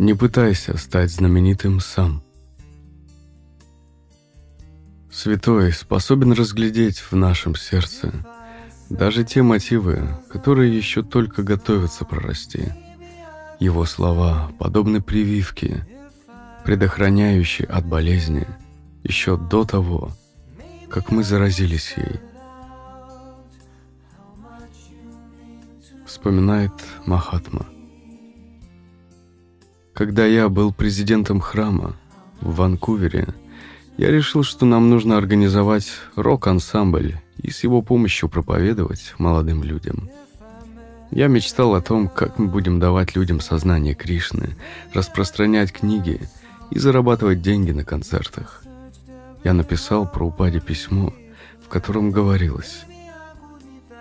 Не пытайся стать знаменитым сам. Святой способен разглядеть в нашем сердце даже те мотивы, которые еще только готовятся прорасти. Его слова подобны прививке, предохраняющей от болезни еще до того, как мы заразились ей. Вспоминает Махатма. Когда я был президентом храма в Ванкувере, я решил, что нам нужно организовать рок-ансамбль и с его помощью проповедовать молодым людям. Я мечтал о том, как мы будем давать людям сознание Кришны, распространять книги и зарабатывать деньги на концертах. Я написал про упаде письмо, в котором говорилось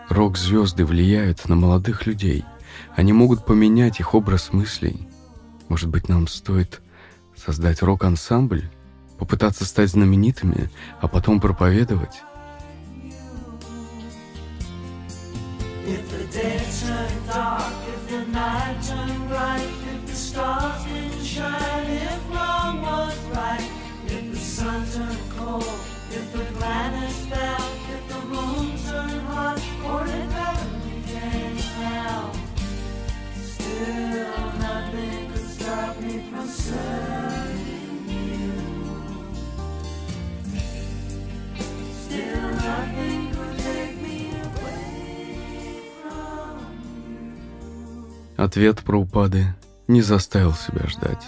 «Рок-звезды влияют на молодых людей. Они могут поменять их образ мыслей. Может быть, нам стоит создать рок-ансамбль?» попытаться стать знаменитыми, а потом проповедовать. If the day turned dark, if the night turned Ответ про упады не заставил себя ждать.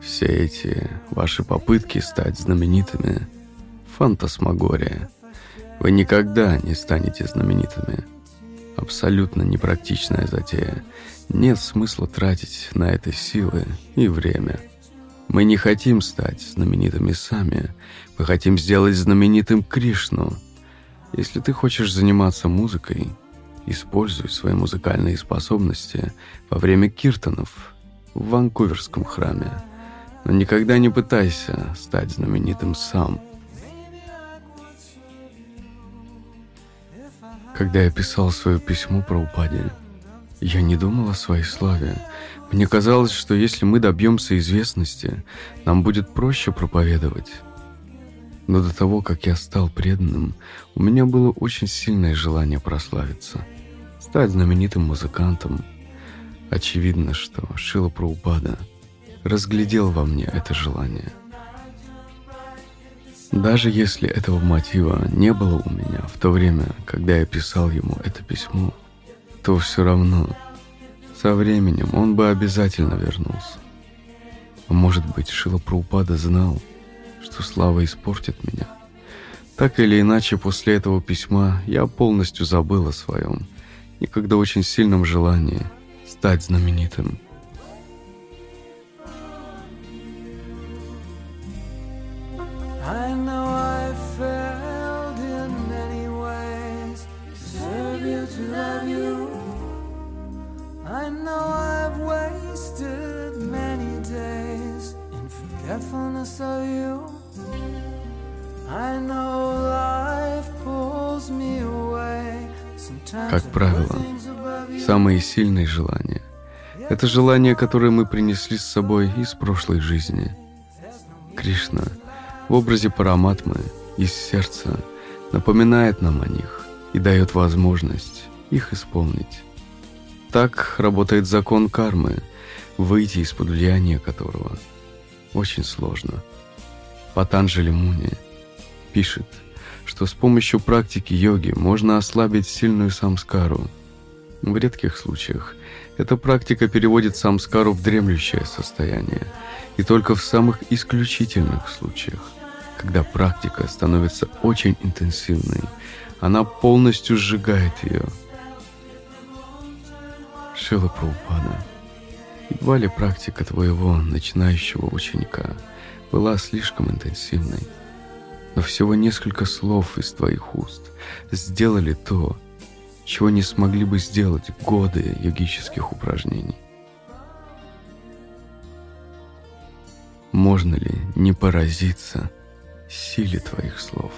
Все эти ваши попытки стать знаменитыми — фантасмагория. Вы никогда не станете знаменитыми. Абсолютно непрактичная затея. Нет смысла тратить на это силы и время. Мы не хотим стать знаменитыми сами. Мы хотим сделать знаменитым Кришну. Если ты хочешь заниматься музыкой — Используй свои музыкальные способности во время киртанов в Ванкуверском храме, но никогда не пытайся стать знаменитым сам. Когда я писал свое письмо про упади, я не думал о своей славе. Мне казалось, что если мы добьемся известности, нам будет проще проповедовать. Но до того, как я стал преданным, у меня было очень сильное желание прославиться – стать знаменитым музыкантом. Очевидно, что Шила Праупада разглядел во мне это желание. Даже если этого мотива не было у меня в то время, когда я писал ему это письмо, то все равно со временем он бы обязательно вернулся. А может быть, Шила Праупада знал, что слава испортит меня. Так или иначе, после этого письма я полностью забыл о своем некогда очень сильном желании стать знаменитым. Forgetfulness of you. I know life pulls me away. Как правило, самые сильные желания – это желания, которые мы принесли с собой из прошлой жизни. Кришна в образе Параматмы из сердца напоминает нам о них и дает возможность их исполнить. Так работает закон кармы, выйти из-под влияния которого очень сложно. Патанджали Муни пишет – что с помощью практики йоги можно ослабить сильную самскару. В редких случаях эта практика переводит самскару в дремлющее состояние, и только в самых исключительных случаях, когда практика становится очень интенсивной, она полностью сжигает ее. Шила Праупада, едва ли практика твоего начинающего ученика была слишком интенсивной но всего несколько слов из твоих уст сделали то, чего не смогли бы сделать годы йогических упражнений. Можно ли не поразиться силе твоих слов?